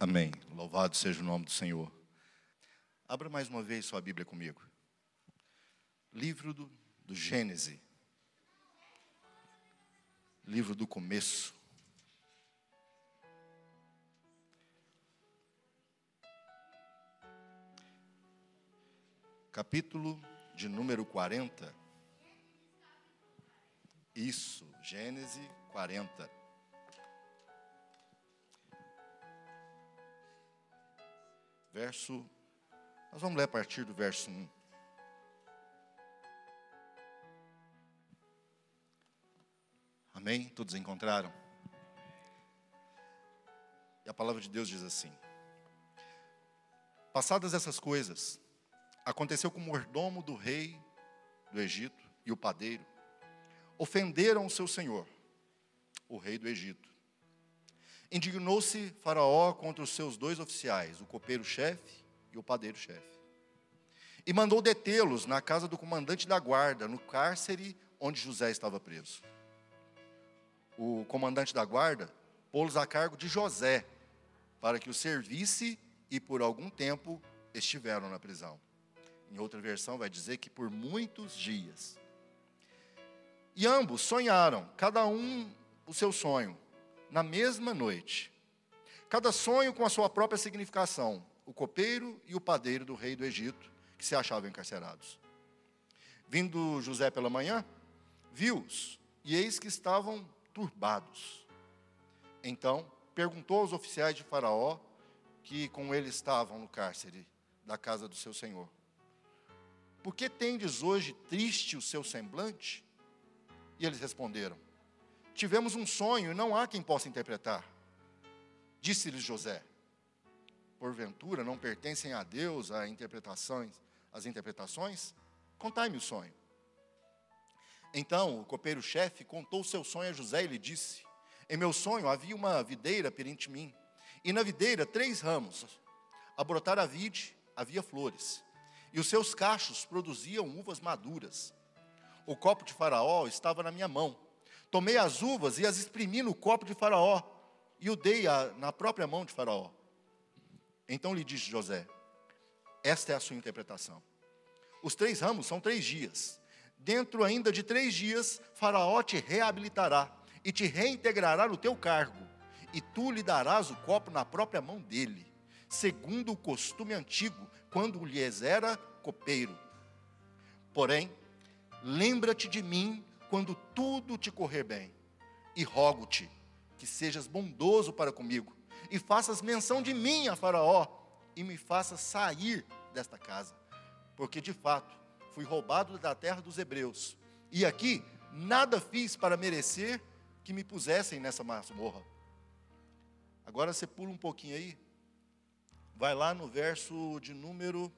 Amém. Louvado seja o nome do Senhor. Abra mais uma vez sua Bíblia comigo. Livro do, do Gênesis. Livro do começo. Capítulo de número 40. Isso, Gênesis 40. Verso. Nós vamos ler a partir do verso 1. Amém? Todos encontraram? E a palavra de Deus diz assim: Passadas essas coisas, aconteceu com o mordomo do rei do Egito e o padeiro ofenderam o seu senhor, o rei do Egito. Indignou-se Faraó contra os seus dois oficiais, o copeiro-chefe e o padeiro-chefe. E mandou detê-los na casa do comandante da guarda, no cárcere onde José estava preso. O comandante da guarda pô-los a cargo de José, para que o servisse e por algum tempo estiveram na prisão. Em outra versão vai dizer que por muitos dias. E ambos sonharam, cada um o seu sonho na mesma noite. Cada sonho com a sua própria significação. O copeiro e o padeiro do rei do Egito, que se achavam encarcerados. Vindo José pela manhã, viu-os, e eis que estavam turbados. Então perguntou aos oficiais de Faraó, que com ele estavam no cárcere da casa do seu senhor: Por que tendes hoje triste o seu semblante? E eles responderam: tivemos um sonho e não há quem possa interpretar. Disse-lhes José: Porventura não pertencem a Deus as interpretações, as interpretações? Contai-me o sonho. Então o copeiro-chefe contou o seu sonho a José e lhe disse: Em meu sonho havia uma videira perante mim, e na videira três ramos. A brotar a vide havia flores, e os seus cachos produziam uvas maduras. O copo de Faraó estava na minha mão Tomei as uvas e as exprimi no copo de Faraó e o dei a, na própria mão de Faraó. Então lhe disse José: Esta é a sua interpretação. Os três ramos são três dias. Dentro ainda de três dias, Faraó te reabilitará e te reintegrará no teu cargo, e tu lhe darás o copo na própria mão dele, segundo o costume antigo, quando lhes era copeiro. Porém, lembra-te de mim quando tudo te correr bem. E rogo-te que sejas bondoso para comigo, e faças menção de mim a Faraó, e me faças sair desta casa, porque de fato fui roubado da terra dos hebreus, e aqui nada fiz para merecer que me pusessem nessa masmorra. Agora você pula um pouquinho aí, vai lá no verso de número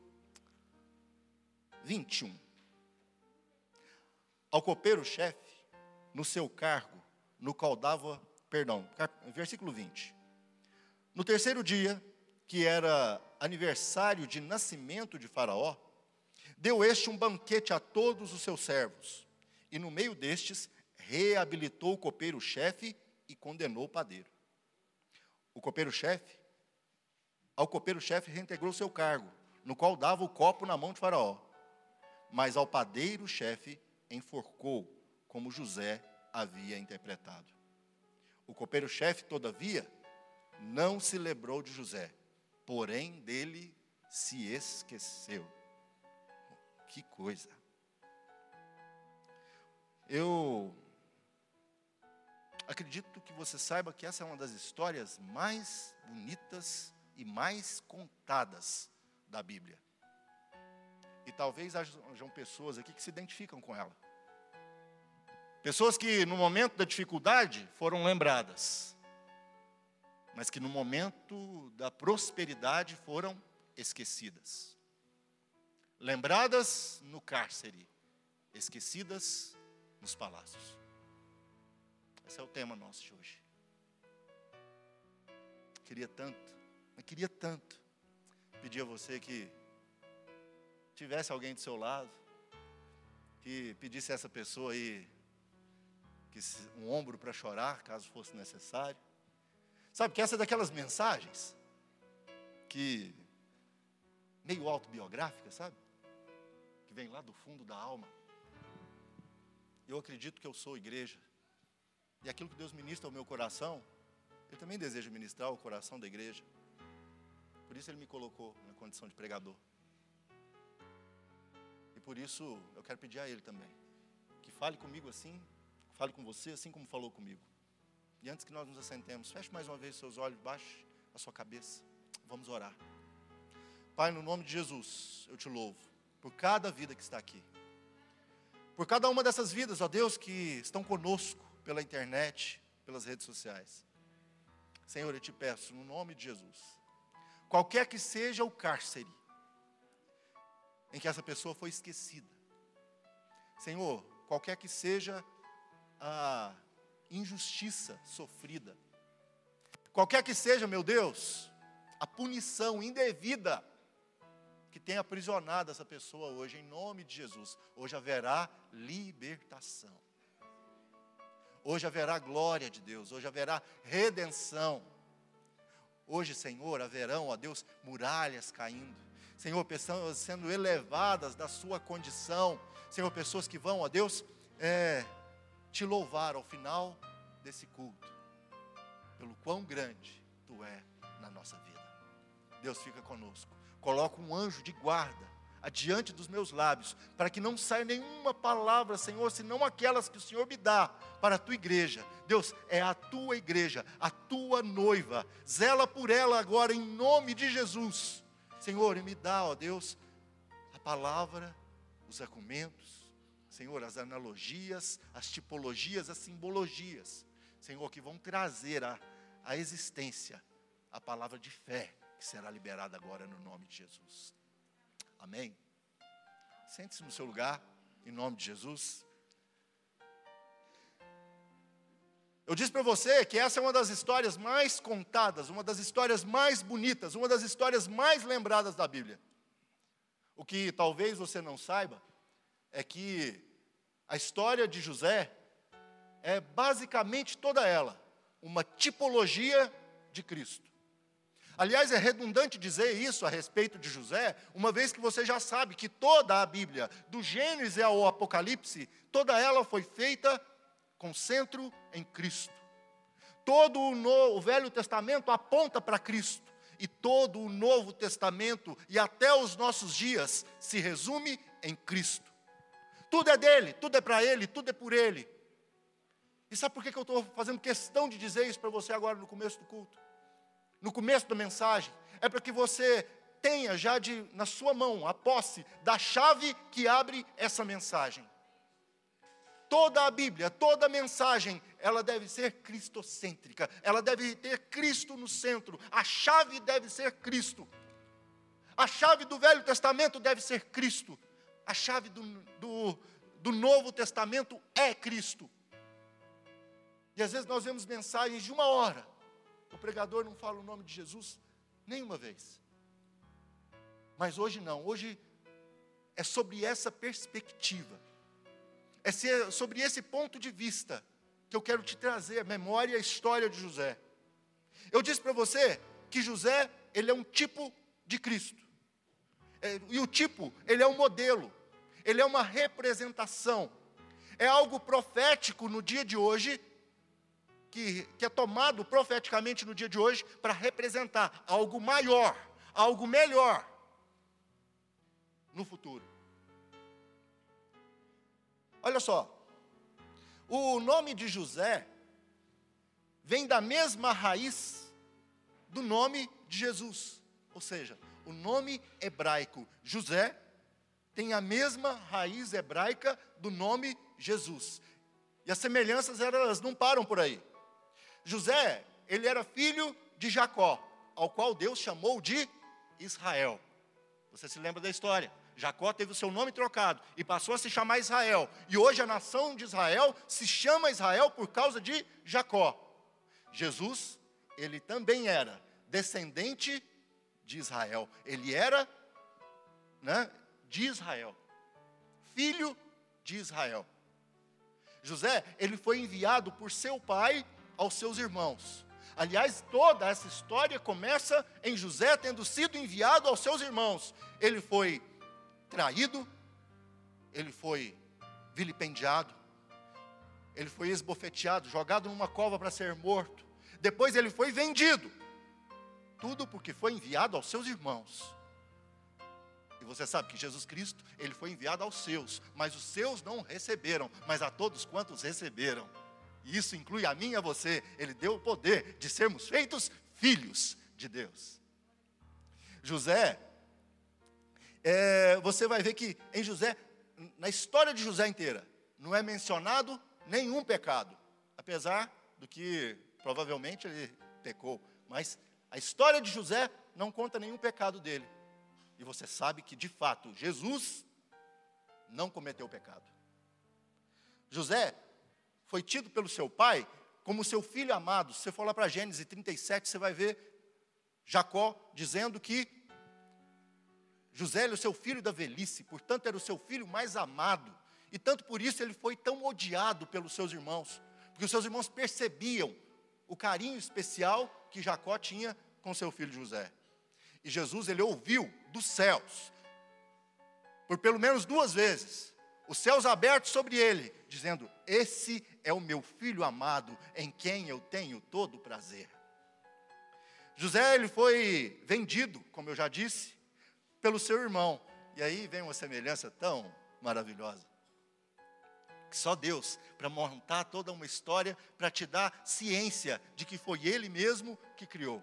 21 ao copeiro-chefe, no seu cargo, no qual dava, perdão, versículo 20. No terceiro dia, que era aniversário de nascimento de Faraó, deu este um banquete a todos os seus servos, e no meio destes reabilitou o copeiro-chefe e condenou o padeiro. O copeiro-chefe, ao copeiro-chefe reintegrou seu cargo, no qual dava o copo na mão de Faraó, mas ao padeiro-chefe enforcou, como José havia interpretado. O copeiro-chefe, todavia, não se lembrou de José, porém dele se esqueceu. Que coisa. Eu acredito que você saiba que essa é uma das histórias mais bonitas e mais contadas da Bíblia. E talvez hajam pessoas aqui que se identificam com ela. Pessoas que no momento da dificuldade foram lembradas, mas que no momento da prosperidade foram esquecidas. Lembradas no cárcere, esquecidas nos palácios. Esse é o tema nosso de hoje. Queria tanto, mas queria tanto pedir a você que tivesse alguém do seu lado, que pedisse a essa pessoa aí que um ombro para chorar, caso fosse necessário. Sabe que essa é daquelas mensagens que meio autobiográfica, sabe? Que vem lá do fundo da alma. Eu acredito que eu sou igreja. E aquilo que Deus ministra ao meu coração, Ele também deseja ministrar o coração da igreja. Por isso Ele me colocou na condição de pregador. E por isso eu quero pedir a Ele também, que fale comigo assim, fale com você assim como falou comigo. E antes que nós nos assentemos, feche mais uma vez seus olhos, baixe a sua cabeça. Vamos orar. Pai, no nome de Jesus, eu te louvo por cada vida que está aqui. Por cada uma dessas vidas, ó Deus, que estão conosco pela internet, pelas redes sociais. Senhor, eu te peço, no nome de Jesus, qualquer que seja o cárcere em que essa pessoa foi esquecida, Senhor, qualquer que seja a injustiça sofrida, qualquer que seja, meu Deus, a punição indevida que tenha aprisionado essa pessoa hoje, em nome de Jesus, hoje haverá libertação. Hoje haverá glória de Deus, hoje haverá redenção. Hoje, Senhor, haverão, ó Deus, muralhas caindo. Senhor, pessoas sendo elevadas da sua condição. Senhor, pessoas que vão, ó Deus, é, te louvar ao final desse culto, pelo quão grande tu é na nossa vida. Deus fica conosco. Coloca um anjo de guarda adiante dos meus lábios, para que não saia nenhuma palavra, Senhor, senão aquelas que o Senhor me dá para a tua igreja. Deus, é a tua igreja, a tua noiva. Zela por ela agora em nome de Jesus. Senhor, me dá, ó Deus, a palavra, os argumentos, Senhor, as analogias, as tipologias, as simbologias, Senhor, que vão trazer a, a existência a palavra de fé que será liberada agora no nome de Jesus. Amém? Sente-se no seu lugar, em nome de Jesus. Eu disse para você que essa é uma das histórias mais contadas, uma das histórias mais bonitas, uma das histórias mais lembradas da Bíblia. O que talvez você não saiba é que a história de José é basicamente toda ela uma tipologia de Cristo. Aliás, é redundante dizer isso a respeito de José, uma vez que você já sabe que toda a Bíblia, do Gênesis ao Apocalipse, toda ela foi feita com centro em Cristo. Todo o, o Velho Testamento aponta para Cristo, e todo o Novo Testamento e até os nossos dias se resume em Cristo. Tudo é dele, tudo é para ele, tudo é por ele. E sabe por que eu estou fazendo questão de dizer isso para você agora no começo do culto? No começo da mensagem? É para que você tenha já de, na sua mão a posse da chave que abre essa mensagem. Toda a Bíblia, toda a mensagem, ela deve ser cristocêntrica, ela deve ter Cristo no centro, a chave deve ser Cristo. A chave do Velho Testamento deve ser Cristo a chave do, do, do Novo Testamento é Cristo. E às vezes nós vemos mensagens de uma hora, o pregador não fala o nome de Jesus nenhuma vez. Mas hoje não, hoje é sobre essa perspectiva, é sobre esse ponto de vista que eu quero te trazer a memória e a história de José. Eu disse para você que José, ele é um tipo de Cristo. É, e o tipo, ele é um modelo ele é uma representação, é algo profético no dia de hoje, que, que é tomado profeticamente no dia de hoje para representar algo maior, algo melhor no futuro. Olha só, o nome de José vem da mesma raiz do nome de Jesus, ou seja, o nome hebraico José tem a mesma raiz hebraica do nome Jesus. E as semelhanças elas não param por aí. José, ele era filho de Jacó, ao qual Deus chamou de Israel. Você se lembra da história? Jacó teve o seu nome trocado e passou a se chamar Israel. E hoje a nação de Israel se chama Israel por causa de Jacó. Jesus, ele também era descendente de Israel. Ele era, né, de Israel. Filho de Israel. José, ele foi enviado por seu pai aos seus irmãos. Aliás, toda essa história começa em José tendo sido enviado aos seus irmãos. Ele foi traído, ele foi vilipendiado, ele foi esbofeteado, jogado numa cova para ser morto. Depois ele foi vendido. Tudo porque foi enviado aos seus irmãos. E você sabe que Jesus Cristo, ele foi enviado aos seus, mas os seus não receberam, mas a todos quantos receberam. E isso inclui a mim e a você. Ele deu o poder de sermos feitos filhos de Deus. José, é, você vai ver que em José, na história de José inteira, não é mencionado nenhum pecado, apesar do que provavelmente ele pecou, mas a história de José não conta nenhum pecado dele. E você sabe que, de fato, Jesus não cometeu pecado. José foi tido pelo seu pai como seu filho amado. Se você for lá para Gênesis 37, você vai ver Jacó dizendo que José era o seu filho da velhice, portanto, era o seu filho mais amado. E tanto por isso ele foi tão odiado pelos seus irmãos, porque os seus irmãos percebiam o carinho especial que Jacó tinha com seu filho José. E Jesus, ele ouviu dos céus, por pelo menos duas vezes, os céus abertos sobre ele, dizendo: Esse é o meu filho amado, em quem eu tenho todo o prazer. José, ele foi vendido, como eu já disse, pelo seu irmão. E aí vem uma semelhança tão maravilhosa que só Deus, para montar toda uma história, para te dar ciência de que foi Ele mesmo que criou.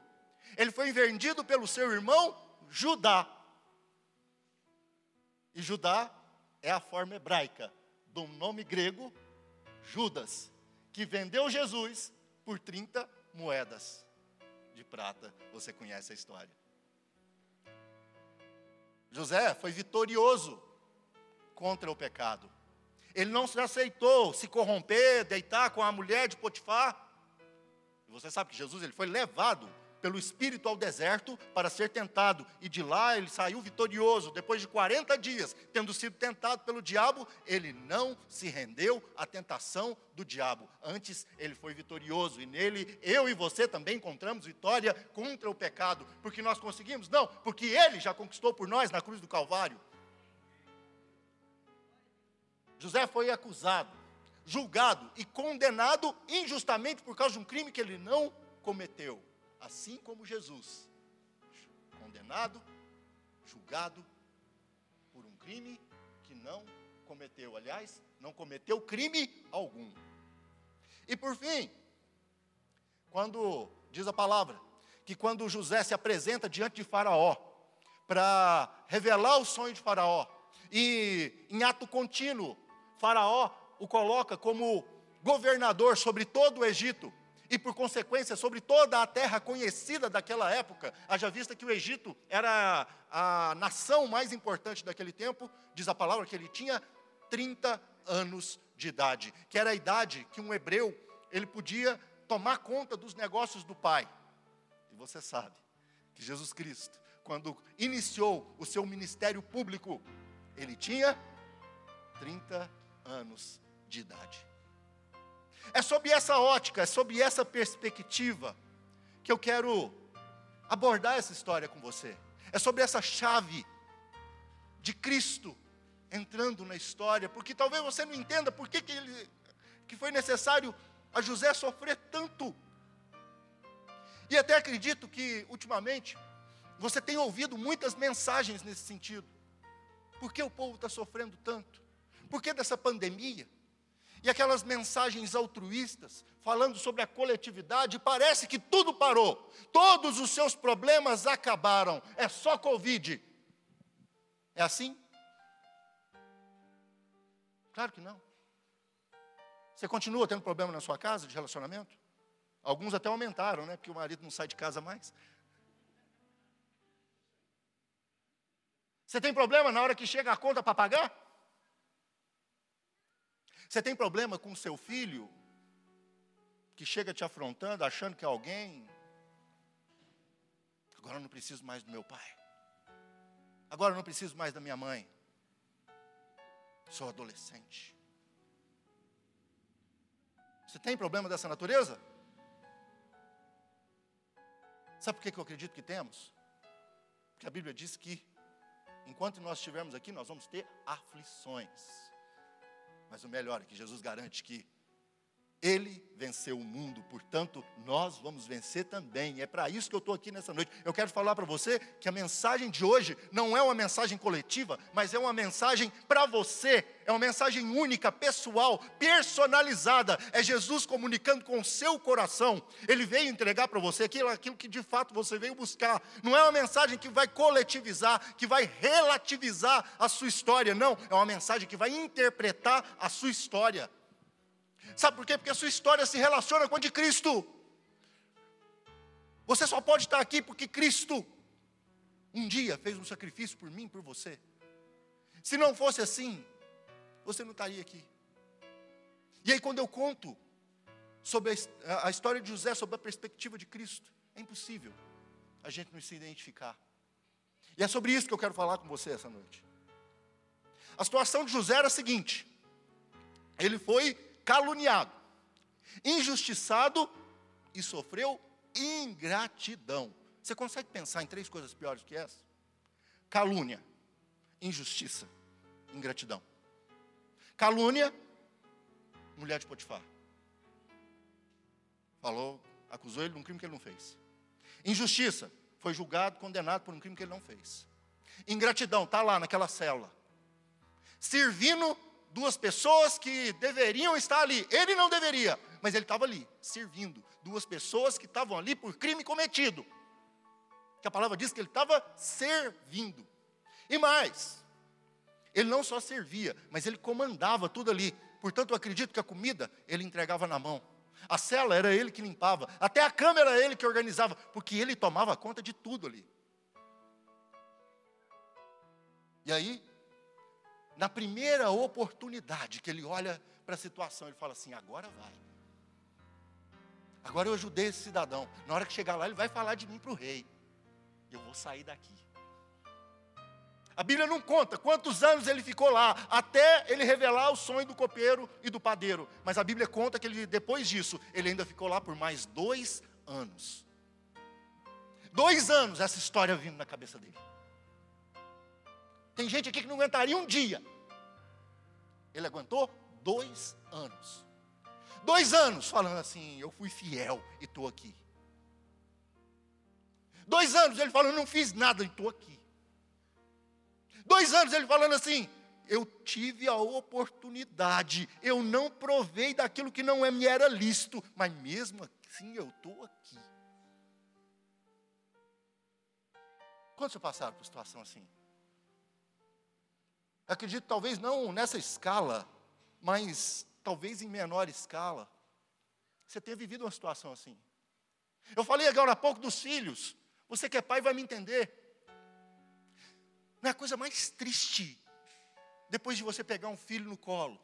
Ele foi vendido pelo seu irmão Judá. E Judá é a forma hebraica do nome grego Judas, que vendeu Jesus por 30 moedas de prata. Você conhece a história. José foi vitorioso contra o pecado. Ele não se aceitou se corromper, deitar com a mulher de Potifar. Você sabe que Jesus ele foi levado pelo Espírito ao deserto para ser tentado. E de lá ele saiu vitorioso. Depois de 40 dias, tendo sido tentado pelo diabo, ele não se rendeu à tentação do diabo. Antes, ele foi vitorioso. E nele, eu e você também encontramos vitória contra o pecado. Porque nós conseguimos? Não, porque ele já conquistou por nós na cruz do Calvário. José foi acusado, julgado e condenado injustamente por causa de um crime que ele não cometeu, assim como Jesus. Condenado, julgado por um crime que não cometeu. Aliás, não cometeu crime algum. E por fim, quando diz a palavra que quando José se apresenta diante de Faraó para revelar o sonho de Faraó, e em ato contínuo Faraó o coloca como governador sobre todo o Egito e, por consequência, sobre toda a terra conhecida daquela época, haja vista que o Egito era a nação mais importante daquele tempo, diz a palavra que ele tinha 30 anos de idade, que era a idade que um hebreu ele podia tomar conta dos negócios do pai. E você sabe que Jesus Cristo, quando iniciou o seu ministério público, ele tinha 30 anos de idade. É sob essa ótica, é sob essa perspectiva que eu quero abordar essa história com você. É sobre essa chave de Cristo entrando na história, porque talvez você não entenda por que, que, ele, que foi necessário a José sofrer tanto. E até acredito que, ultimamente, você tem ouvido muitas mensagens nesse sentido. Por que o povo está sofrendo tanto? Por que dessa pandemia? E aquelas mensagens altruístas, falando sobre a coletividade, parece que tudo parou, todos os seus problemas acabaram, é só Covid. É assim? Claro que não. Você continua tendo problema na sua casa de relacionamento? Alguns até aumentaram, né? Porque o marido não sai de casa mais. Você tem problema na hora que chega a conta para pagar? Você tem problema com seu filho que chega te afrontando, achando que é alguém? Agora eu não preciso mais do meu pai. Agora eu não preciso mais da minha mãe. Sou adolescente. Você tem problema dessa natureza? Sabe por que eu acredito que temos? Porque a Bíblia diz que enquanto nós estivermos aqui, nós vamos ter aflições. Mas o melhor é que Jesus garante que ele venceu o mundo, portanto, nós vamos vencer também. É para isso que eu estou aqui nessa noite. Eu quero falar para você que a mensagem de hoje não é uma mensagem coletiva, mas é uma mensagem para você. É uma mensagem única, pessoal, personalizada. É Jesus comunicando com o seu coração. Ele veio entregar para você aquilo, aquilo que de fato você veio buscar. Não é uma mensagem que vai coletivizar, que vai relativizar a sua história. Não, é uma mensagem que vai interpretar a sua história. Sabe por quê? Porque a sua história se relaciona com a de Cristo. Você só pode estar aqui porque Cristo um dia fez um sacrifício por mim por você. Se não fosse assim, você não estaria aqui. E aí, quando eu conto sobre a, a história de José, sobre a perspectiva de Cristo, é impossível a gente não se identificar. E é sobre isso que eu quero falar com você essa noite. A situação de José era a seguinte: ele foi caluniado, injustiçado e sofreu ingratidão. Você consegue pensar em três coisas piores que essa? Calúnia, injustiça, ingratidão. Calúnia, mulher de Potifar. Falou, acusou ele de um crime que ele não fez. Injustiça, foi julgado, condenado por um crime que ele não fez. Ingratidão, está lá naquela cela. Servindo duas pessoas que deveriam estar ali. Ele não deveria, mas ele estava ali, servindo. Duas pessoas que estavam ali por crime cometido. Que a palavra diz que ele estava servindo. E mais, ele não só servia, mas ele comandava tudo ali. Portanto, eu acredito que a comida ele entregava na mão. A cela era ele que limpava, até a cama era ele que organizava, porque ele tomava conta de tudo ali. E aí, na primeira oportunidade que ele olha para a situação, ele fala assim: agora vai. Agora eu ajudei esse cidadão. Na hora que chegar lá, ele vai falar de mim para o rei. Eu vou sair daqui. A Bíblia não conta quantos anos ele ficou lá, até ele revelar o sonho do copeiro e do padeiro. Mas a Bíblia conta que ele, depois disso, ele ainda ficou lá por mais dois anos. Dois anos essa história vindo na cabeça dele. Tem gente aqui que não aguentaria um dia. Ele aguentou dois anos. Dois anos falando assim: eu fui fiel e estou aqui. Dois anos ele falando: não fiz nada e estou aqui. Dois anos ele falando assim: eu tive a oportunidade, eu não provei daquilo que não é, me era lícito, mas mesmo assim eu estou aqui. Quantos passaram por situação assim? Acredito, talvez não nessa escala, mas talvez em menor escala. Você tenha vivido uma situação assim. Eu falei agora há pouco dos filhos. Você que é pai vai me entender. Não é a coisa mais triste, depois de você pegar um filho no colo,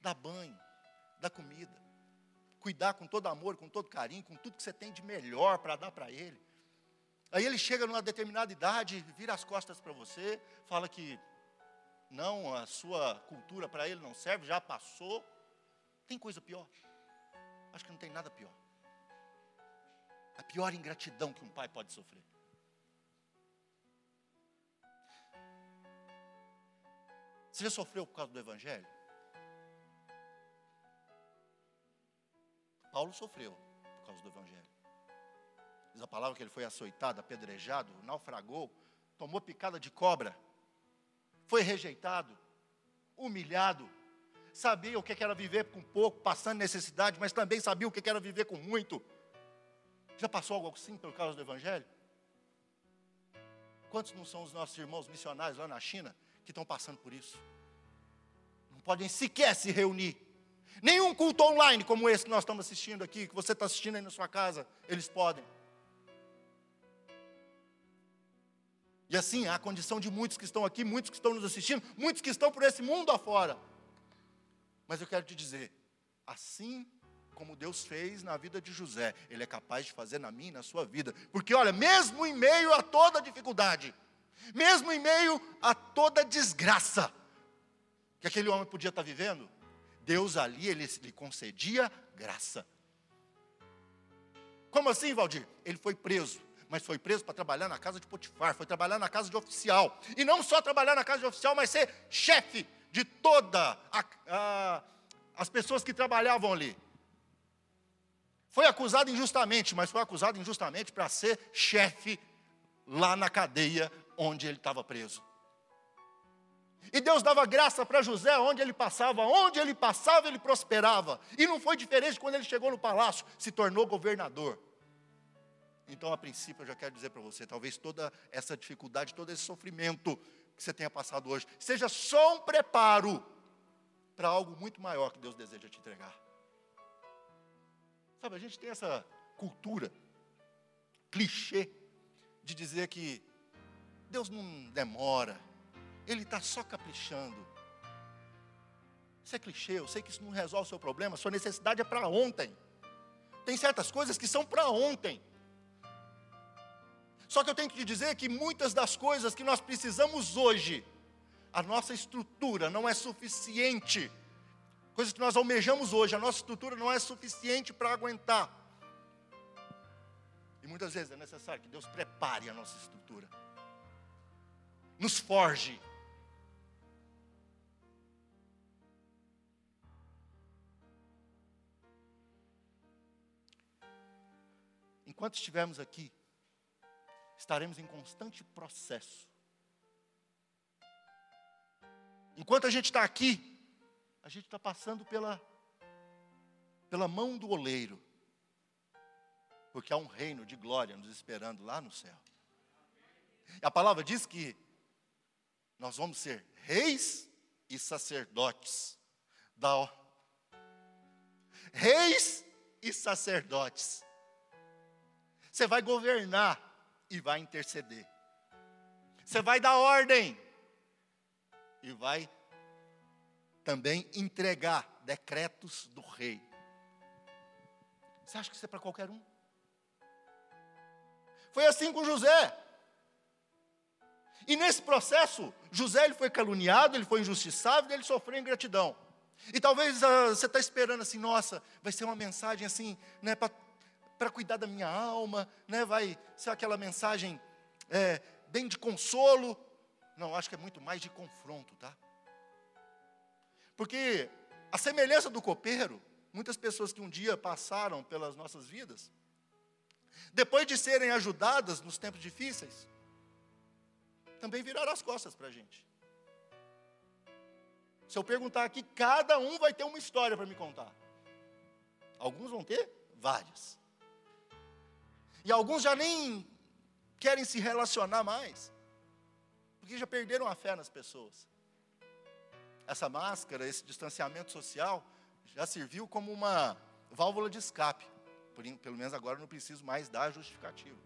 dar banho, dar comida, cuidar com todo amor, com todo carinho, com tudo que você tem de melhor para dar para ele. Aí ele chega numa determinada idade, vira as costas para você, fala que não, a sua cultura para ele não serve, já passou. Tem coisa pior? Acho que não tem nada pior. A pior ingratidão que um pai pode sofrer. Você já sofreu por causa do Evangelho? Paulo sofreu por causa do Evangelho. Diz a palavra que ele foi açoitado, apedrejado, naufragou, tomou picada de cobra foi rejeitado, humilhado, sabia o que era viver com pouco, passando necessidade, mas também sabia o que era viver com muito. Já passou algo assim por causa do Evangelho? Quantos não são os nossos irmãos missionários lá na China que estão passando por isso? Não podem sequer se reunir. Nenhum culto online como esse que nós estamos assistindo aqui, que você está assistindo aí na sua casa, eles podem. E assim, a condição de muitos que estão aqui, muitos que estão nos assistindo, muitos que estão por esse mundo afora. Mas eu quero te dizer, assim como Deus fez na vida de José, Ele é capaz de fazer na minha e na sua vida. Porque, olha, mesmo em meio a toda dificuldade, mesmo em meio a toda desgraça que aquele homem podia estar vivendo, Deus ali, Ele lhe concedia graça. Como assim, Valdir? Ele foi preso, mas foi preso para trabalhar na casa de Potifar, foi trabalhar na casa de oficial. E não só trabalhar na casa de oficial, mas ser chefe de toda as pessoas que trabalhavam ali. Foi acusado injustamente, mas foi acusado injustamente para ser chefe lá na cadeia onde ele estava preso. E Deus dava graça para José onde ele passava, onde ele passava, ele prosperava. E não foi diferente quando ele chegou no palácio, se tornou governador. Então, a princípio, eu já quero dizer para você: talvez toda essa dificuldade, todo esse sofrimento que você tenha passado hoje, seja só um preparo para algo muito maior que Deus deseja te entregar. Sabe, a gente tem essa cultura, clichê, de dizer que Deus não demora, Ele está só caprichando. Isso é clichê, eu sei que isso não resolve o seu problema, sua necessidade é para ontem. Tem certas coisas que são para ontem. Só que eu tenho que te dizer que muitas das coisas que nós precisamos hoje, a nossa estrutura não é suficiente. Coisas que nós almejamos hoje, a nossa estrutura não é suficiente para aguentar. E muitas vezes é necessário que Deus prepare a nossa estrutura, nos forge. Enquanto estivermos aqui, estaremos em constante processo. Enquanto a gente está aqui, a gente está passando pela, pela mão do oleiro, porque há um reino de glória nos esperando lá no céu. E a palavra diz que nós vamos ser reis e sacerdotes da reis e sacerdotes. Você vai governar e vai interceder. Você vai dar ordem e vai também entregar decretos do rei. Você acha que isso é para qualquer um? Foi assim com José. E nesse processo, José ele foi caluniado, ele foi injustiçado, ele sofreu ingratidão. E talvez uh, você está esperando assim, nossa, vai ser uma mensagem assim, né, para para cuidar da minha alma, né? vai ser aquela mensagem é, bem de consolo. Não, acho que é muito mais de confronto, tá? Porque a semelhança do copeiro, muitas pessoas que um dia passaram pelas nossas vidas, depois de serem ajudadas nos tempos difíceis, também viraram as costas para a gente. Se eu perguntar aqui, cada um vai ter uma história para me contar. Alguns vão ter várias. E alguns já nem querem se relacionar mais, porque já perderam a fé nas pessoas. Essa máscara, esse distanciamento social, já serviu como uma válvula de escape. Por, pelo menos agora não preciso mais dar justificativa.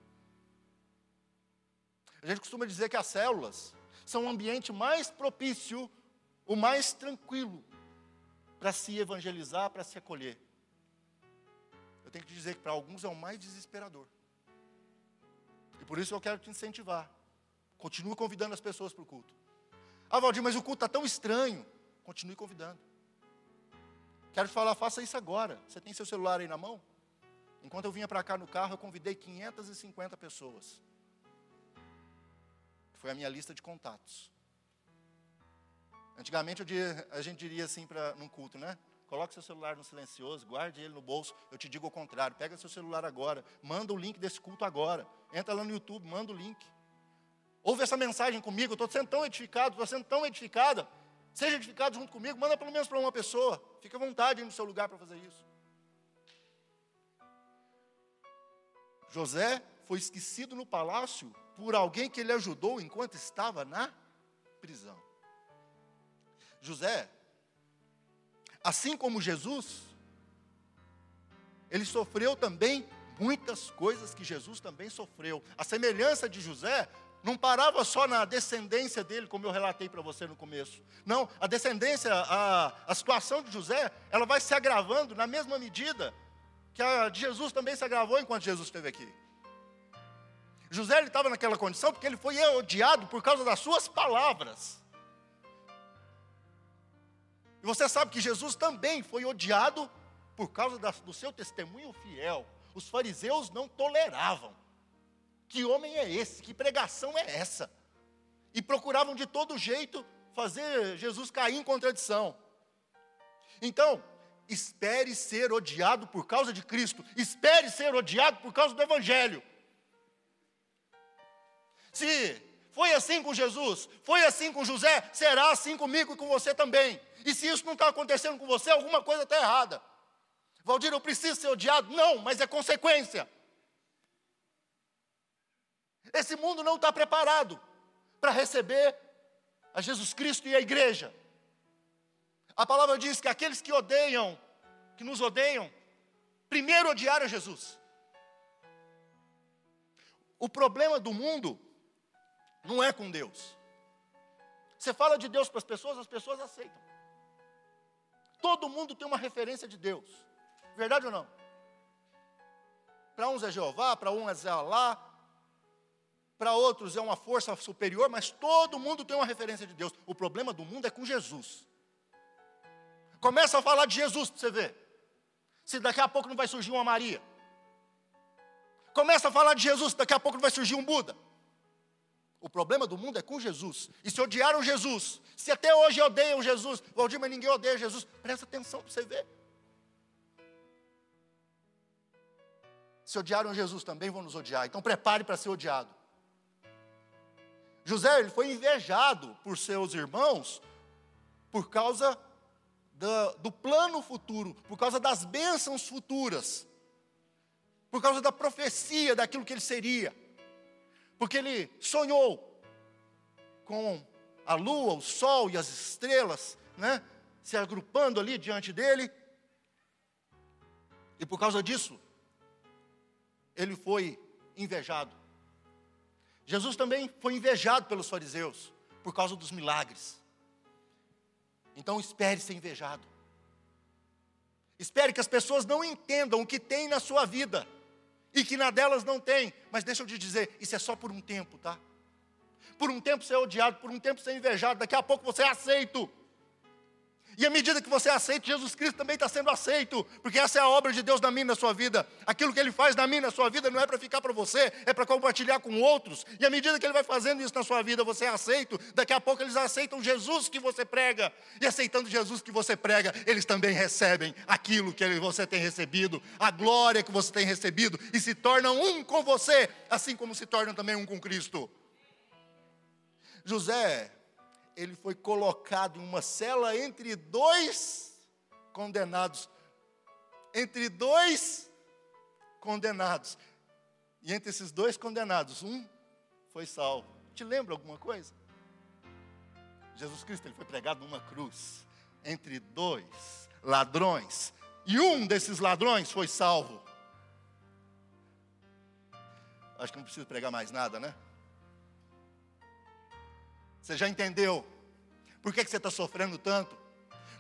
A gente costuma dizer que as células são o ambiente mais propício, o mais tranquilo para se evangelizar, para se acolher. Eu tenho que dizer que para alguns é o mais desesperador. E por isso eu quero te incentivar. Continue convidando as pessoas para o culto. Ah, Valdir, mas o culto está tão estranho. Continue convidando. Quero te falar, faça isso agora. Você tem seu celular aí na mão? Enquanto eu vinha para cá no carro, eu convidei 550 pessoas. Foi a minha lista de contatos. Antigamente a gente diria assim para num culto, né? Coloque seu celular no silencioso, guarde ele no bolso. Eu te digo o contrário. Pega seu celular agora, manda o link desse culto agora. Entra lá no YouTube, manda o link. Ouve essa mensagem comigo. Estou sendo tão edificado, estou sendo tão edificada. Seja edificado junto comigo. Manda pelo menos para uma pessoa. Fique à vontade no seu lugar para fazer isso. José foi esquecido no palácio por alguém que ele ajudou enquanto estava na prisão. José Assim como Jesus, ele sofreu também muitas coisas que Jesus também sofreu. A semelhança de José não parava só na descendência dele, como eu relatei para você no começo. Não, a descendência, a, a situação de José, ela vai se agravando na mesma medida que a de Jesus também se agravou enquanto Jesus esteve aqui. José estava naquela condição porque ele foi odiado por causa das suas palavras. Você sabe que Jesus também foi odiado por causa da, do seu testemunho fiel. os fariseus não toleravam. Que homem é esse? Que pregação é essa? E procuravam de todo jeito fazer Jesus cair em contradição. Então, espere ser odiado por causa de Cristo, espere ser odiado por causa do Evangelho. Se foi assim com Jesus, foi assim com José, será assim comigo e com você também. E se isso não está acontecendo com você, alguma coisa está errada. Valdir, eu preciso ser odiado? Não, mas é consequência. Esse mundo não está preparado para receber a Jesus Cristo e a igreja. A palavra diz que aqueles que odeiam, que nos odeiam, primeiro odiaram Jesus. O problema do mundo não é com Deus. Você fala de Deus para as pessoas, as pessoas aceitam. Todo mundo tem uma referência de Deus. Verdade ou não? Para uns é Jeová, para uns é Alá, para outros é uma força superior, mas todo mundo tem uma referência de Deus. O problema do mundo é com Jesus. Começa a falar de Jesus para você ver. Se daqui a pouco não vai surgir uma Maria. Começa a falar de Jesus, daqui a pouco não vai surgir um Buda. O problema do mundo é com Jesus. E se odiaram Jesus, se até hoje odeiam Jesus, Valdir, mas ninguém odeia Jesus, presta atenção para você ver. Se odiaram Jesus, também vão nos odiar. Então prepare para ser odiado. José ele foi invejado por seus irmãos por causa do, do plano futuro, por causa das bênçãos futuras, por causa da profecia daquilo que ele seria, porque ele sonhou com a lua, o sol e as estrelas, né, se agrupando ali diante dele, e por causa disso, ele foi invejado. Jesus também foi invejado pelos fariseus, por causa dos milagres. Então espere ser invejado. Espere que as pessoas não entendam o que tem na sua vida e que na delas não tem. Mas deixa eu te dizer, isso é só por um tempo, tá? Por um tempo ser odiado, por um tempo ser invejado, daqui a pouco você é aceito. E à medida que você aceita, Jesus Cristo também está sendo aceito, porque essa é a obra de Deus na minha na sua vida. Aquilo que Ele faz na minha na sua vida não é para ficar para você, é para compartilhar com outros. E à medida que Ele vai fazendo isso na sua vida, você é aceito. Daqui a pouco eles aceitam Jesus que você prega. E aceitando Jesus que você prega, eles também recebem aquilo que você tem recebido, a glória que você tem recebido, e se tornam um com você, assim como se tornam também um com Cristo. José ele foi colocado em uma cela entre dois condenados. Entre dois condenados. E entre esses dois condenados, um foi salvo. Te lembra alguma coisa? Jesus Cristo ele foi pregado numa cruz entre dois ladrões. E um desses ladrões foi salvo. Acho que não preciso pregar mais nada, né? Você já entendeu? Por que, que você está sofrendo tanto?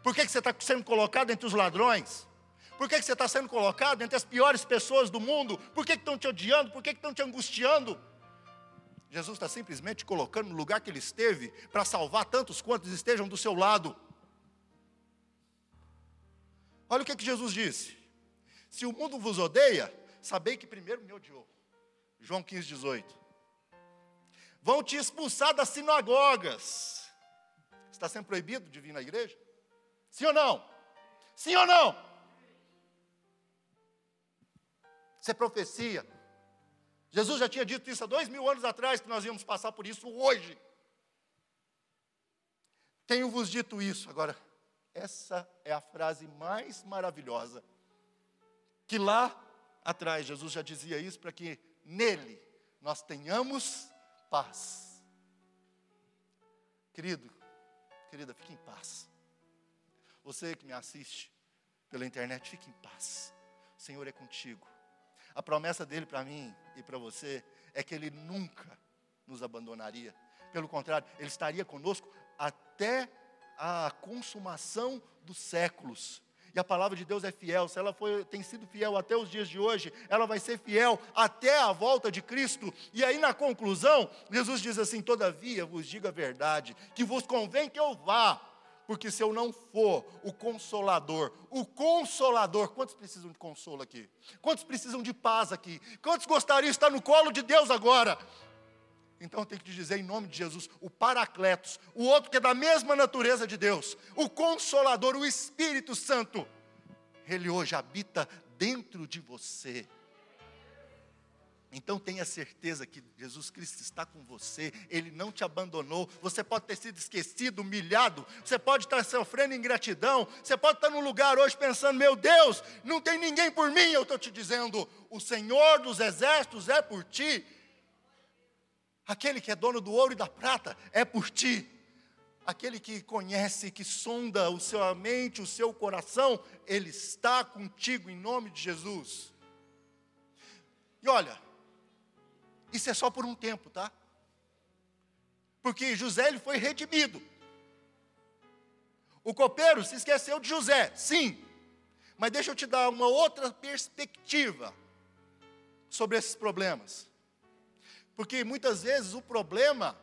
Por que, que você está sendo colocado entre os ladrões? Por que, que você está sendo colocado entre as piores pessoas do mundo? Por que, estão te odiando? Por que, que estão te angustiando? Jesus está simplesmente colocando no lugar que ele esteve para salvar tantos quantos estejam do seu lado. Olha o que, que Jesus disse: Se o mundo vos odeia, sabei que primeiro me odiou. João 15, 18 vão te expulsar das sinagogas. Está sendo proibido de vir na igreja? Sim ou não? Sim ou não? Isso é profecia. Jesus já tinha dito isso há dois mil anos atrás, que nós íamos passar por isso hoje. Tenho-vos dito isso. Agora, essa é a frase mais maravilhosa. Que lá atrás Jesus já dizia isso para que nele nós tenhamos paz. Querido, querida, fique em paz. Você que me assiste pela internet, fique em paz. O Senhor é contigo. A promessa dele para mim e para você é que ele nunca nos abandonaria. Pelo contrário, ele estaria conosco até a consumação dos séculos. E a palavra de Deus é fiel. Se ela foi, tem sido fiel até os dias de hoje, ela vai ser fiel até a volta de Cristo. E aí, na conclusão, Jesus diz assim: Todavia vos digo a verdade, que vos convém que eu vá, porque se eu não for o consolador, o consolador, quantos precisam de consolo aqui? Quantos precisam de paz aqui? Quantos gostariam de estar no colo de Deus agora? Então eu tenho que te dizer em nome de Jesus, o Paracletos, o outro que é da mesma natureza de Deus, o Consolador, o Espírito Santo, ele hoje habita dentro de você. Então tenha certeza que Jesus Cristo está com você, Ele não te abandonou. Você pode ter sido esquecido, humilhado, você pode estar sofrendo ingratidão, você pode estar num lugar hoje pensando: meu Deus, não tem ninguém por mim. Eu estou te dizendo: o Senhor dos exércitos é por ti. Aquele que é dono do ouro e da prata é por ti. Aquele que conhece, que sonda o seu mente, o seu coração, Ele está contigo em nome de Jesus. E olha, isso é só por um tempo, tá? Porque José ele foi redimido. O copeiro se esqueceu de José, sim. Mas deixa eu te dar uma outra perspectiva sobre esses problemas. Porque muitas vezes o problema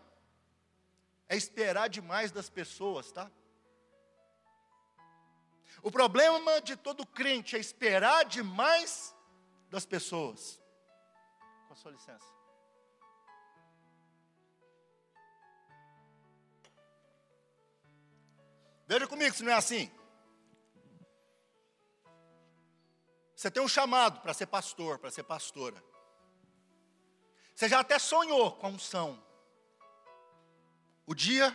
é esperar demais das pessoas, tá? O problema de todo crente é esperar demais das pessoas. Com a sua licença. Veja comigo se não é assim. Você tem um chamado para ser pastor, para ser pastora. Você já até sonhou com a unção. O dia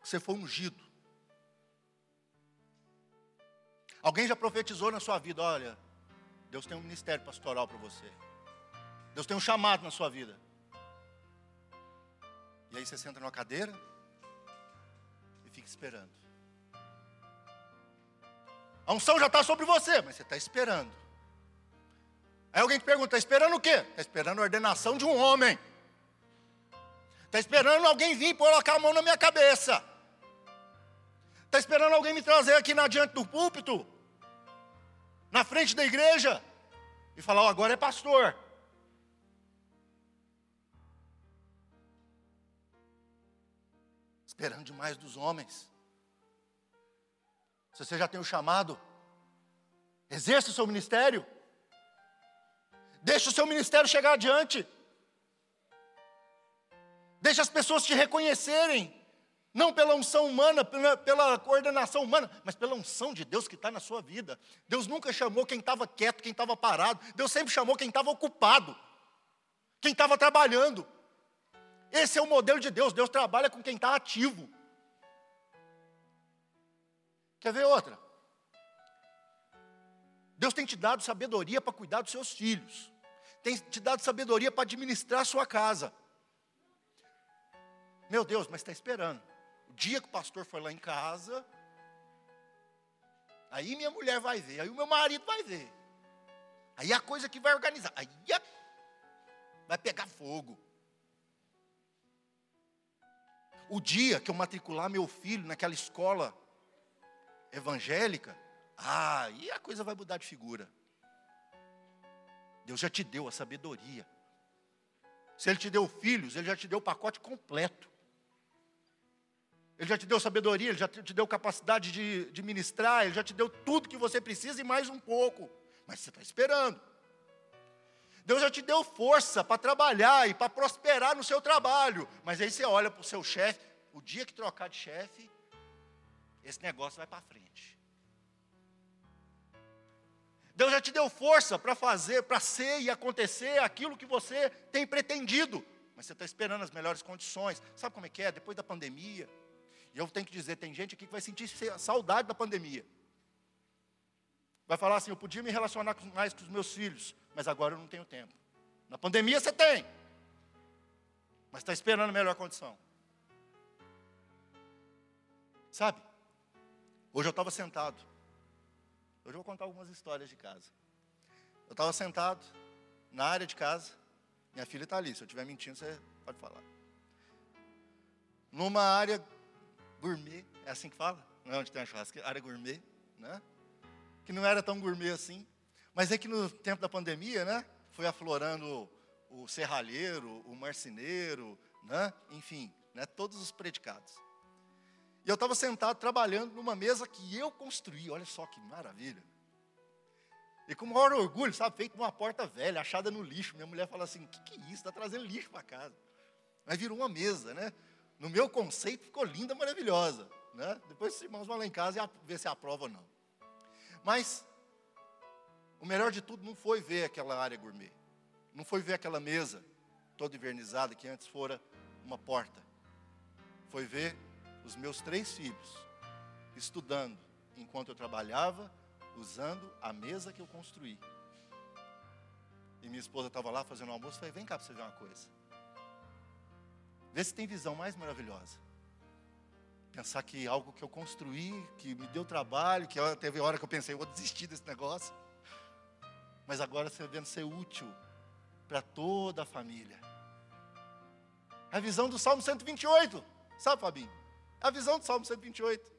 que você foi ungido. Alguém já profetizou na sua vida: olha, Deus tem um ministério pastoral para você. Deus tem um chamado na sua vida. E aí você senta numa cadeira e fica esperando. A unção já está sobre você, mas você está esperando. Aí alguém te pergunta: está esperando o quê? Está esperando a ordenação de um homem. Está esperando alguém vir colocar a mão na minha cabeça. Está esperando alguém me trazer aqui na diante do púlpito, na frente da igreja, e falar: oh, agora é pastor. Esperando demais dos homens. Se você já tem o chamado, exerça o seu ministério. Deixe o seu ministério chegar adiante. Deixe as pessoas te reconhecerem. Não pela unção humana, pela, pela coordenação humana, mas pela unção de Deus que está na sua vida. Deus nunca chamou quem estava quieto, quem estava parado. Deus sempre chamou quem estava ocupado, quem estava trabalhando. Esse é o modelo de Deus. Deus trabalha com quem está ativo. Quer ver outra? Deus tem te dado sabedoria para cuidar dos seus filhos, tem te dado sabedoria para administrar a sua casa. Meu Deus, mas está esperando. O dia que o pastor for lá em casa, aí minha mulher vai ver, aí o meu marido vai ver. Aí a coisa que vai organizar, aí vai pegar fogo. O dia que eu matricular meu filho naquela escola evangélica, ah, a coisa vai mudar de figura. Deus já te deu a sabedoria. Se Ele te deu filhos, Ele já te deu o pacote completo. Ele já te deu sabedoria, Ele já te deu capacidade de, de ministrar, Ele já te deu tudo que você precisa e mais um pouco. Mas você está esperando. Deus já te deu força para trabalhar e para prosperar no seu trabalho. Mas aí você olha para o seu chefe, o dia que trocar de chefe, esse negócio vai para frente. Deus já te deu força para fazer, para ser e acontecer aquilo que você tem pretendido, mas você está esperando as melhores condições. Sabe como é que é? Depois da pandemia, e eu tenho que dizer, tem gente aqui que vai sentir saudade da pandemia. Vai falar assim: eu podia me relacionar mais com os meus filhos, mas agora eu não tenho tempo. Na pandemia você tem, mas está esperando a melhor condição. Sabe? Hoje eu estava sentado. Hoje eu vou contar algumas histórias de casa. Eu estava sentado na área de casa. Minha filha está ali. Se eu estiver mentindo, você pode falar. Numa área gourmet, é assim que fala? Não é onde tem a churrasqueira? Área gourmet, né? Que não era tão gourmet assim. Mas é que no tempo da pandemia, né? Foi aflorando o serralheiro, o marceneiro, né? Enfim, né? Todos os predicados. E eu estava sentado trabalhando numa mesa que eu construí, olha só que maravilha. E com o maior orgulho, sabe, feito numa porta velha, achada no lixo. Minha mulher fala assim: o que, que é isso? Está trazendo lixo para casa. Mas virou uma mesa, né? No meu conceito ficou linda, maravilhosa. Né? Depois os irmãos vão lá em casa e ver se aprova ou não. Mas o melhor de tudo não foi ver aquela área gourmet. Não foi ver aquela mesa toda invernizada que antes fora uma porta. Foi ver os meus três filhos estudando enquanto eu trabalhava, usando a mesa que eu construí. E minha esposa estava lá fazendo o almoço, falei, vem cá para você ver uma coisa. Vê se tem visão mais maravilhosa. Pensar que algo que eu construí, que me deu trabalho, que teve hora que eu pensei, vou desistir desse negócio. Mas agora você vendo ser útil para toda a família. A visão do Salmo 128, sabe, Fabinho? A visão do Salmo 128.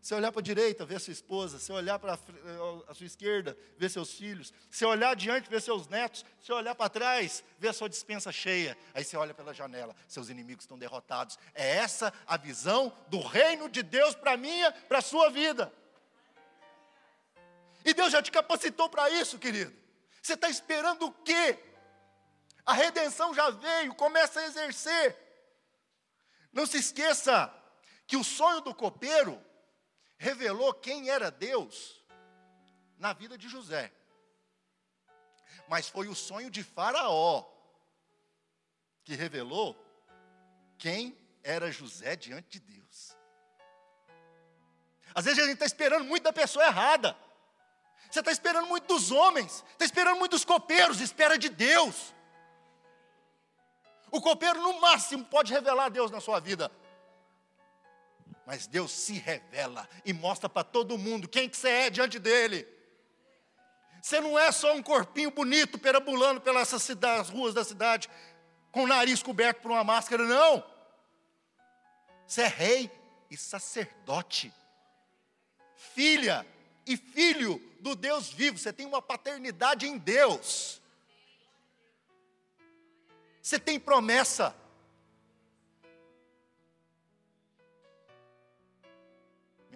Você olhar para a direita, ver sua esposa. Você olhar para a sua esquerda, ver seus filhos. Você olhar adiante, ver seus netos. Você olhar para trás, ver a sua dispensa cheia. Aí você olha pela janela, seus inimigos estão derrotados. É essa a visão do reino de Deus para minha, para a sua vida. E Deus já te capacitou para isso, querido. Você está esperando o quê? A redenção já veio, começa a exercer. Não se esqueça que o sonho do copeiro revelou quem era Deus na vida de José. Mas foi o sonho de Faraó que revelou quem era José diante de Deus. Às vezes a gente está esperando muito da pessoa errada. Você está esperando muito dos homens, está esperando muito dos copeiros, espera de Deus. O copeiro, no máximo, pode revelar Deus na sua vida. Mas Deus se revela e mostra para todo mundo quem que você é diante dele. Você não é só um corpinho bonito perambulando pelas ruas da cidade, com o nariz coberto por uma máscara, não. Você é rei e sacerdote, filha e filho do Deus vivo. Você tem uma paternidade em Deus. Você tem promessa.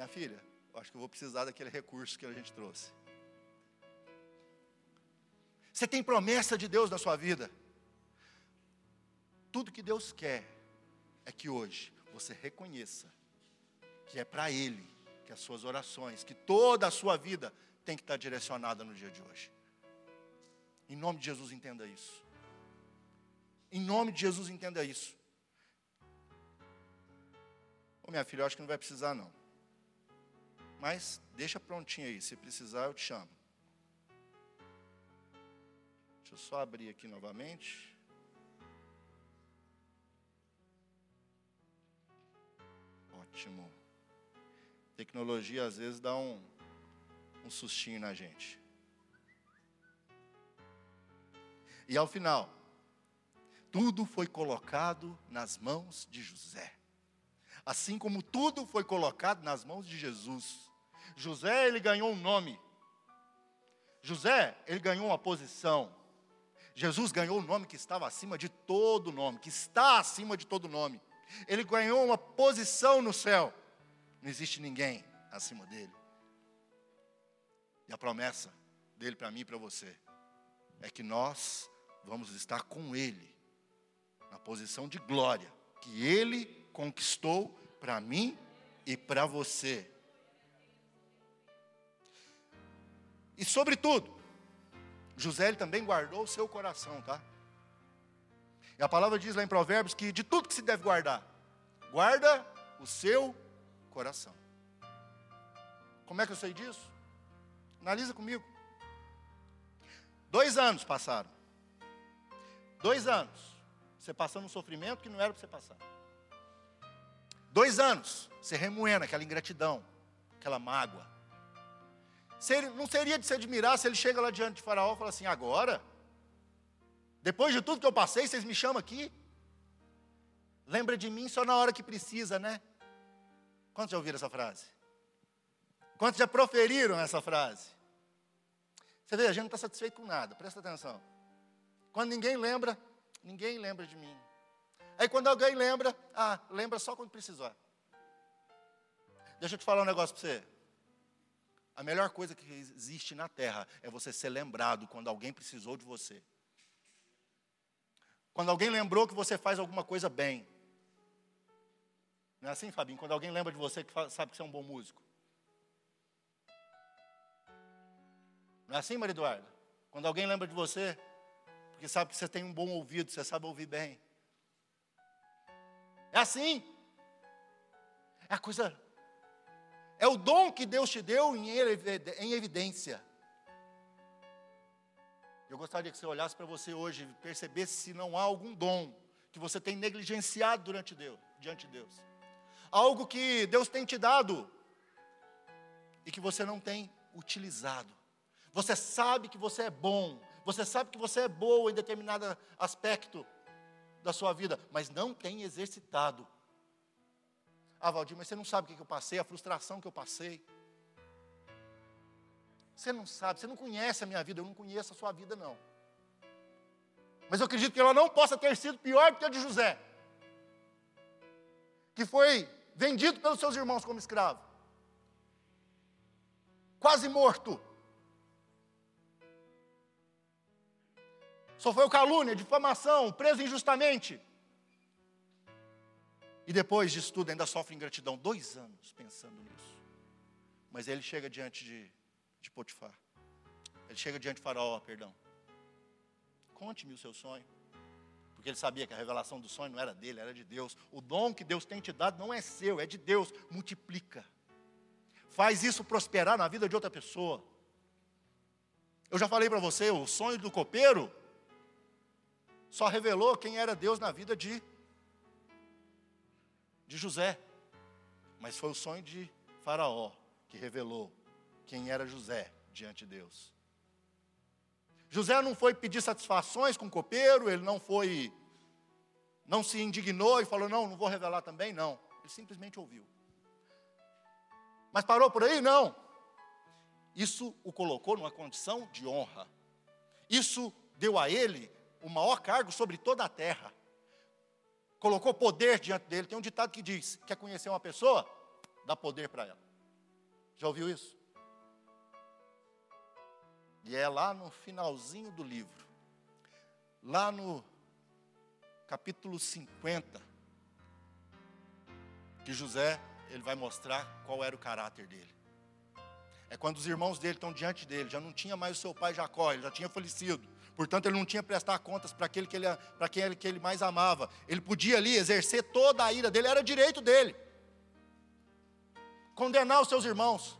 Minha filha, acho que eu vou precisar daquele recurso que a gente trouxe. Você tem promessa de Deus na sua vida. Tudo que Deus quer é que hoje você reconheça que é para Ele que as suas orações, que toda a sua vida tem que estar direcionada no dia de hoje. Em nome de Jesus, entenda isso. Em nome de Jesus, entenda isso. Ô minha filha, eu acho que não vai precisar não. Mas deixa prontinho aí, se precisar eu te chamo. Deixa eu só abrir aqui novamente. Ótimo. Tecnologia às vezes dá um, um sustinho na gente. E ao final, tudo foi colocado nas mãos de José. Assim como tudo foi colocado nas mãos de Jesus. José, ele ganhou um nome. José, ele ganhou uma posição. Jesus ganhou um nome que estava acima de todo nome, que está acima de todo nome. Ele ganhou uma posição no céu. Não existe ninguém acima dele. E a promessa dele para mim e para você é que nós vamos estar com ele na posição de glória que ele conquistou para mim e para você. E sobretudo, José ele também guardou o seu coração, tá? E a palavra diz lá em Provérbios que de tudo que se deve guardar, guarda o seu coração. Como é que eu sei disso? Analisa comigo. Dois anos passaram. Dois anos. Você passando um sofrimento que não era para você passar. Dois anos. Você remoendo aquela ingratidão, aquela mágoa, não seria de se admirar se ele chega lá diante de Faraó e fala assim: agora, depois de tudo que eu passei, vocês me chamam aqui? Lembra de mim só na hora que precisa, né? Quantos já ouviram essa frase? Quantos já proferiram essa frase? Você vê, a gente não está satisfeito com nada, presta atenção. Quando ninguém lembra, ninguém lembra de mim. Aí quando alguém lembra, ah, lembra só quando precisar. Deixa eu te falar um negócio para você. A melhor coisa que existe na terra é você ser lembrado quando alguém precisou de você. Quando alguém lembrou que você faz alguma coisa bem. Não é assim, Fabinho? Quando alguém lembra de você que sabe que você é um bom músico. Não é assim, Maria Eduarda? Quando alguém lembra de você, porque sabe que você tem um bom ouvido, você sabe ouvir bem. É assim. É a coisa. É o dom que Deus te deu em evidência. Eu gostaria que você olhasse para você hoje e percebesse se não há algum dom que você tem negligenciado durante Deus, diante de Deus. Algo que Deus tem te dado e que você não tem utilizado. Você sabe que você é bom, você sabe que você é boa em determinado aspecto da sua vida, mas não tem exercitado. Ah, Valdir, mas você não sabe o que eu passei, a frustração que eu passei. Você não sabe, você não conhece a minha vida, eu não conheço a sua vida, não. Mas eu acredito que ela não possa ter sido pior do que a de José, que foi vendido pelos seus irmãos como escravo, quase morto. Sofreu calúnia, difamação, preso injustamente. E depois disso tudo ainda sofre ingratidão. Dois anos pensando nisso. Mas ele chega diante de de Potifar. Ele chega diante de Faraó, perdão. Conte-me o seu sonho. Porque ele sabia que a revelação do sonho não era dele, era de Deus. O dom que Deus tem te dado não é seu, é de Deus. Multiplica. Faz isso prosperar na vida de outra pessoa. Eu já falei para você, o sonho do copeiro só revelou quem era Deus na vida de, de José. Mas foi o sonho de Faraó que revelou quem era José diante de Deus. José não foi pedir satisfações com o copeiro, ele não foi, não se indignou e falou: Não, não vou revelar também, não. Ele simplesmente ouviu. Mas parou por aí? Não. Isso o colocou numa condição de honra. Isso deu a ele o maior cargo sobre toda a terra. Colocou poder diante dele. Tem um ditado que diz: Quer conhecer uma pessoa? Dá poder para ela. Já ouviu isso? E é lá no finalzinho do livro, lá no capítulo 50, que José ele vai mostrar qual era o caráter dele. É quando os irmãos dele estão diante dele, já não tinha mais o seu pai Jacó, ele já tinha falecido. Portanto, ele não tinha que prestar contas para aquele que ele, para quem que ele mais amava. Ele podia ali exercer toda a ira dele, era direito dele. Condenar os seus irmãos.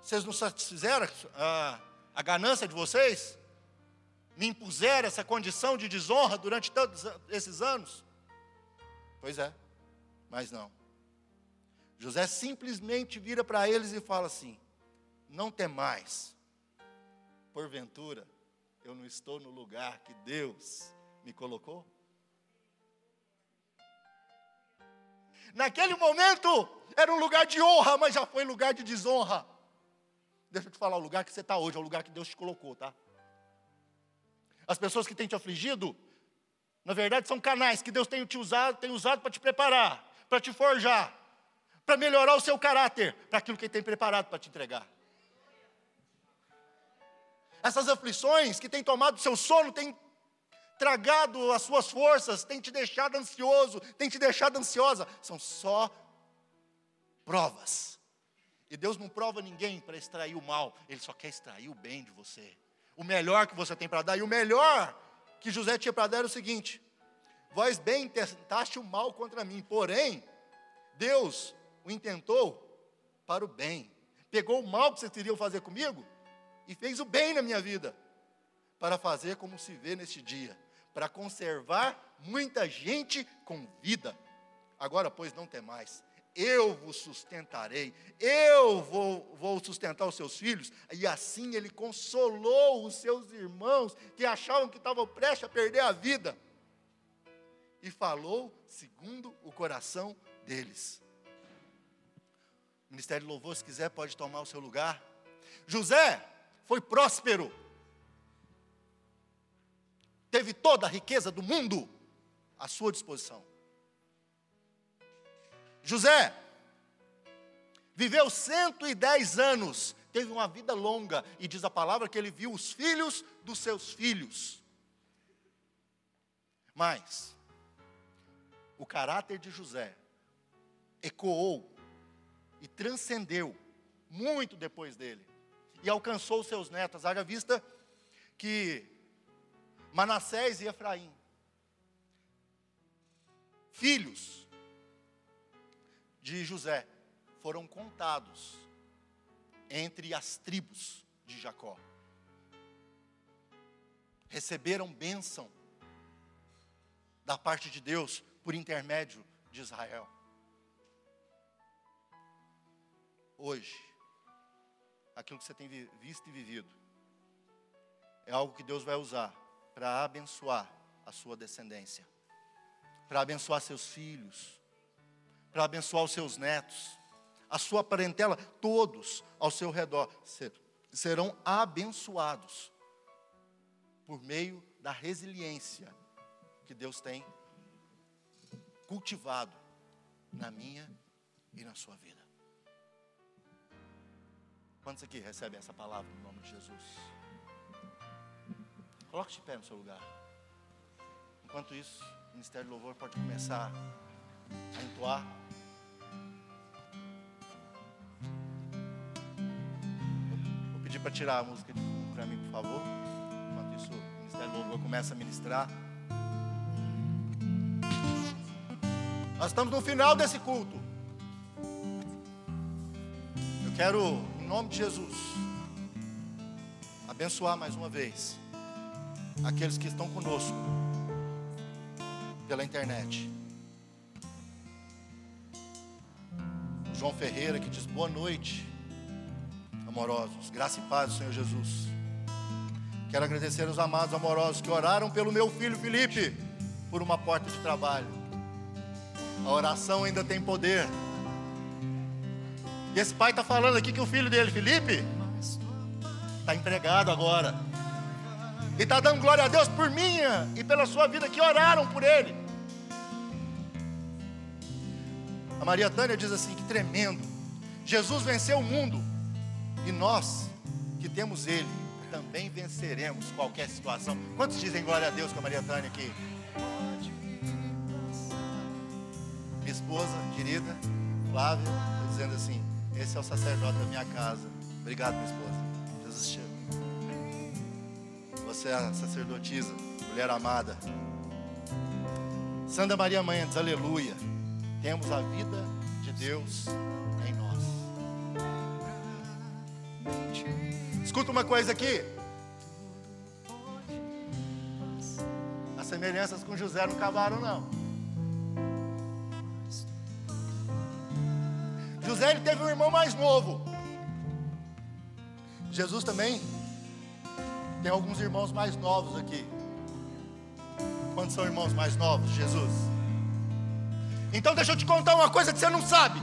Vocês não satisfizeram a, a ganância de vocês? Me impuseram essa condição de desonra durante todos esses anos? Pois é, mas não. José simplesmente vira para eles e fala assim: Não tem mais. Porventura, eu não estou no lugar que Deus me colocou? Naquele momento era um lugar de honra, mas já foi lugar de desonra. Deixa eu te falar, o lugar que você está hoje é o lugar que Deus te colocou, tá? As pessoas que têm te afligido, na verdade, são canais que Deus tem te usado, tem usado para te preparar, para te forjar, para melhorar o seu caráter, para aquilo que Ele tem preparado para te entregar. Essas aflições que têm tomado seu sono, têm tragado as suas forças, têm te deixado ansioso, têm te deixado ansiosa, são só provas e Deus não prova ninguém para extrair o mal, Ele só quer extrair o bem de você. O melhor que você tem para dar. E o melhor que José tinha para dar era o seguinte: Vós bem tentaste o mal contra mim, porém, Deus o intentou para o bem. Pegou o mal que vocês queriam fazer comigo e fez o bem na minha vida, para fazer como se vê neste dia, para conservar muita gente com vida. Agora, pois, não tem mais eu vos sustentarei, eu vou, vou sustentar os seus filhos. E assim ele consolou os seus irmãos que achavam que estavam prestes a perder a vida. E falou segundo o coração deles. O Ministério de Louvor, se quiser, pode tomar o seu lugar. José foi próspero, teve toda a riqueza do mundo à sua disposição. José viveu 110 anos, teve uma vida longa, e diz a palavra que ele viu os filhos dos seus filhos. Mas, o caráter de José ecoou e transcendeu muito depois dele, e alcançou seus netos, haja vista que Manassés e Efraim, filhos de José, foram contados entre as tribos de Jacó. Receberam bênção da parte de Deus por intermédio de Israel. Hoje, aquilo que você tem visto e vivido, é algo que Deus vai usar para abençoar a sua descendência, para abençoar seus filhos, para abençoar os seus netos, a sua parentela, todos ao seu redor serão abençoados por meio da resiliência que Deus tem cultivado na minha e na sua vida. Quantos aqui recebem essa palavra no nome de Jesus? Coloque-se de pé no seu lugar. Enquanto isso, o Ministério do Louvor pode começar a entoar. Vou pedir para tirar a música de fundo para mim, por favor. Enquanto isso, o Ministério do Louvor começa a ministrar. Nós estamos no final desse culto. Eu quero, em nome de Jesus, abençoar mais uma vez aqueles que estão conosco pela internet. João Ferreira que diz boa noite, amorosos, graça e paz do Senhor Jesus. Quero agradecer aos amados amorosos que oraram pelo meu filho Felipe por uma porta de trabalho. A oração ainda tem poder. E esse pai está falando aqui que o filho dele, Felipe, está empregado agora. E está dando glória a Deus por minha e pela sua vida que oraram por ele. A Maria Tânia diz assim: que tremendo. Jesus venceu o mundo. E nós, que temos Ele, também venceremos qualquer situação. Quantos dizem glória a Deus com a Maria Tânia aqui? Minha esposa querida, Flávia, está dizendo assim: esse é o sacerdote da minha casa. Obrigado, minha esposa. Jesus te ama. Você é a sacerdotisa, mulher amada. Santa Maria Mãe diz aleluia. Temos a vida de Deus em nós. Escuta uma coisa aqui. As semelhanças com José não acabaram, não. José ele teve um irmão mais novo. Jesus também tem alguns irmãos mais novos aqui. Quantos são irmãos mais novos? Jesus. Então deixa eu te contar uma coisa que você não sabe.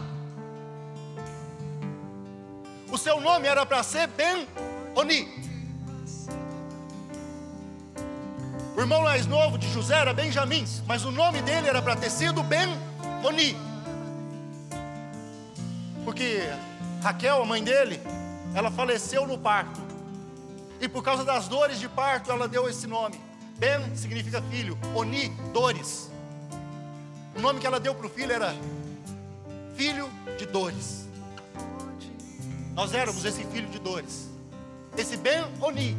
O seu nome era para ser Ben-Oni. O irmão mais novo de José era Benjamim, mas o nome dele era para ter sido Ben-Oni. Porque Raquel, a mãe dele, ela faleceu no parto. E por causa das dores de parto, ela deu esse nome. Ben significa filho, Oni, dores. O nome que ela deu para o filho era filho de dores. Nós éramos esse filho de dores. Esse Ben Oni.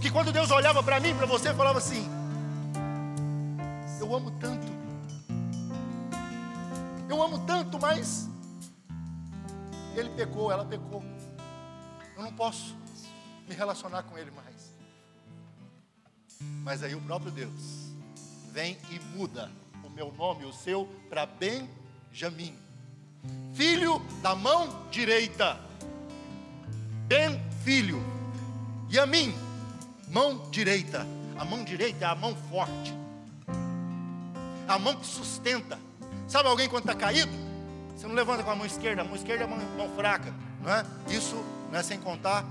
Que quando Deus olhava para mim, para você, falava assim: Eu amo tanto. Eu amo tanto, mas ele pecou, ela pecou. Eu não posso me relacionar com Ele mais. Mas aí o próprio Deus vem e muda o meu nome, o seu, para Benjamim, filho da mão direita. Ben, filho. E a mim, mão direita. A mão direita é a mão forte, a mão que sustenta. Sabe alguém quando está caído? Você não levanta com a mão esquerda, a mão esquerda é mão, mão fraca, não é? Isso não é sem contar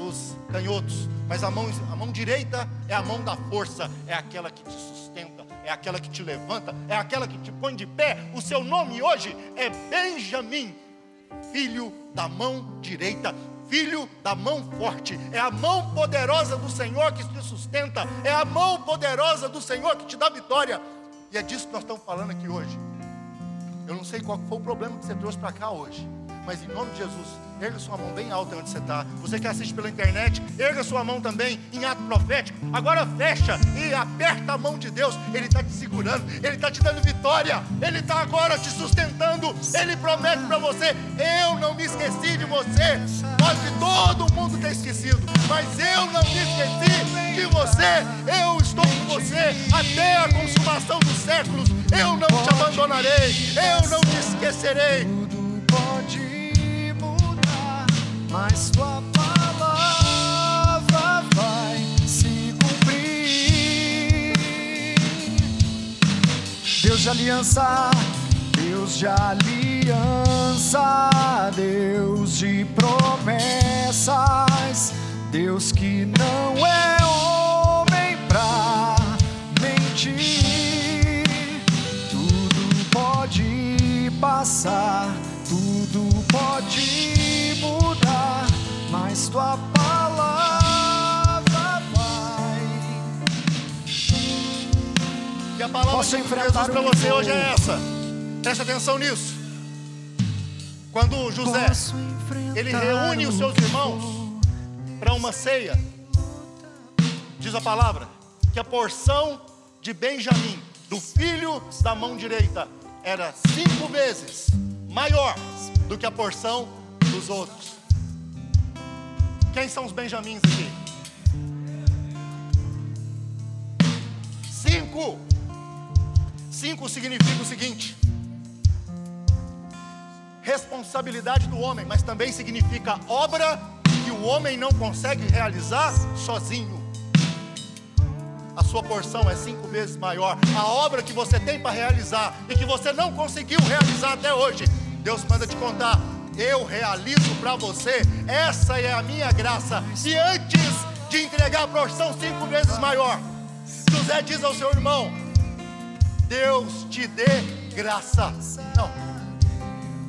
os canhotos, mas a mão, a mão direita é a mão da força, é aquela que te sustenta, é aquela que te levanta, é aquela que te põe de pé. O seu nome hoje é Benjamim, filho da mão direita filho da mão forte, é a mão poderosa do Senhor que te sustenta, é a mão poderosa do Senhor que te dá vitória. E é disso que nós estamos falando aqui hoje. Eu não sei qual foi o problema que você trouxe para cá hoje, mas em nome de Jesus, Erga sua mão bem alta onde você está. Você que assiste pela internet, erga sua mão também em ato profético. Agora fecha e aperta a mão de Deus. Ele está te segurando, Ele está te dando vitória. Ele está agora te sustentando. Ele promete para você: Eu não me esqueci de você. Pode todo mundo ter esquecido, mas eu não me esqueci de você. Eu estou com você até a consumação dos séculos. Eu não te abandonarei, eu não te esquecerei. Mas tua palavra vai se cumprir. Deus de aliança, Deus de aliança, Deus de promessas, Deus que não é homem pra mentir. Tudo pode passar, mas tua palavra vai. E a palavra Posso de Jesus para você hoje é essa. Preste atenção nisso. Quando José ele reúne os seus irmãos para uma ceia, diz a palavra que a porção de Benjamim, do filho da mão direita, era cinco vezes maior do que a porção dos outros. Quem são os benjamins aqui? Cinco. Cinco significa o seguinte: responsabilidade do homem, mas também significa obra que o homem não consegue realizar sozinho. A sua porção é cinco vezes maior. A obra que você tem para realizar e que você não conseguiu realizar até hoje, Deus manda te contar eu realizo para você. Essa é a minha graça. E antes de entregar a porção cinco vezes maior, José diz ao seu irmão: Deus te dê graça. Não.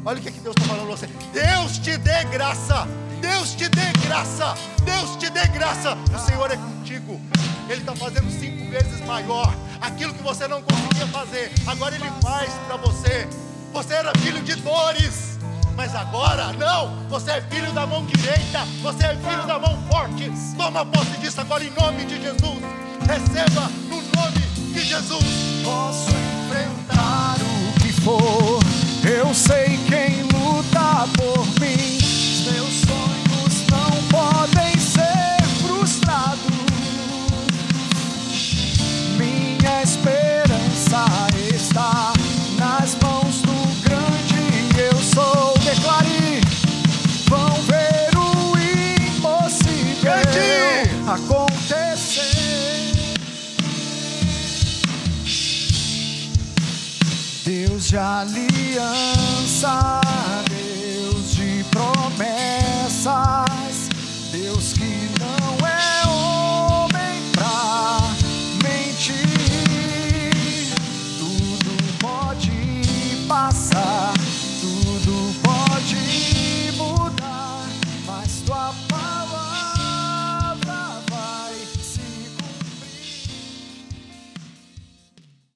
Olha o que, que Deus está falando para você. Deus te dê graça. Deus te dê graça. Deus te dê graça. O Senhor é contigo. Ele está fazendo cinco vezes maior. Aquilo que você não conseguia fazer, agora Ele faz para você. Você era filho de dores mas agora não. Você é filho da mão direita, você é filho da mão forte. Toma posse disso agora em nome de Jesus. Receba no nome de Jesus. Posso enfrentar o que for, eu sei quem luta por mim. de aliança, Deus de promessa.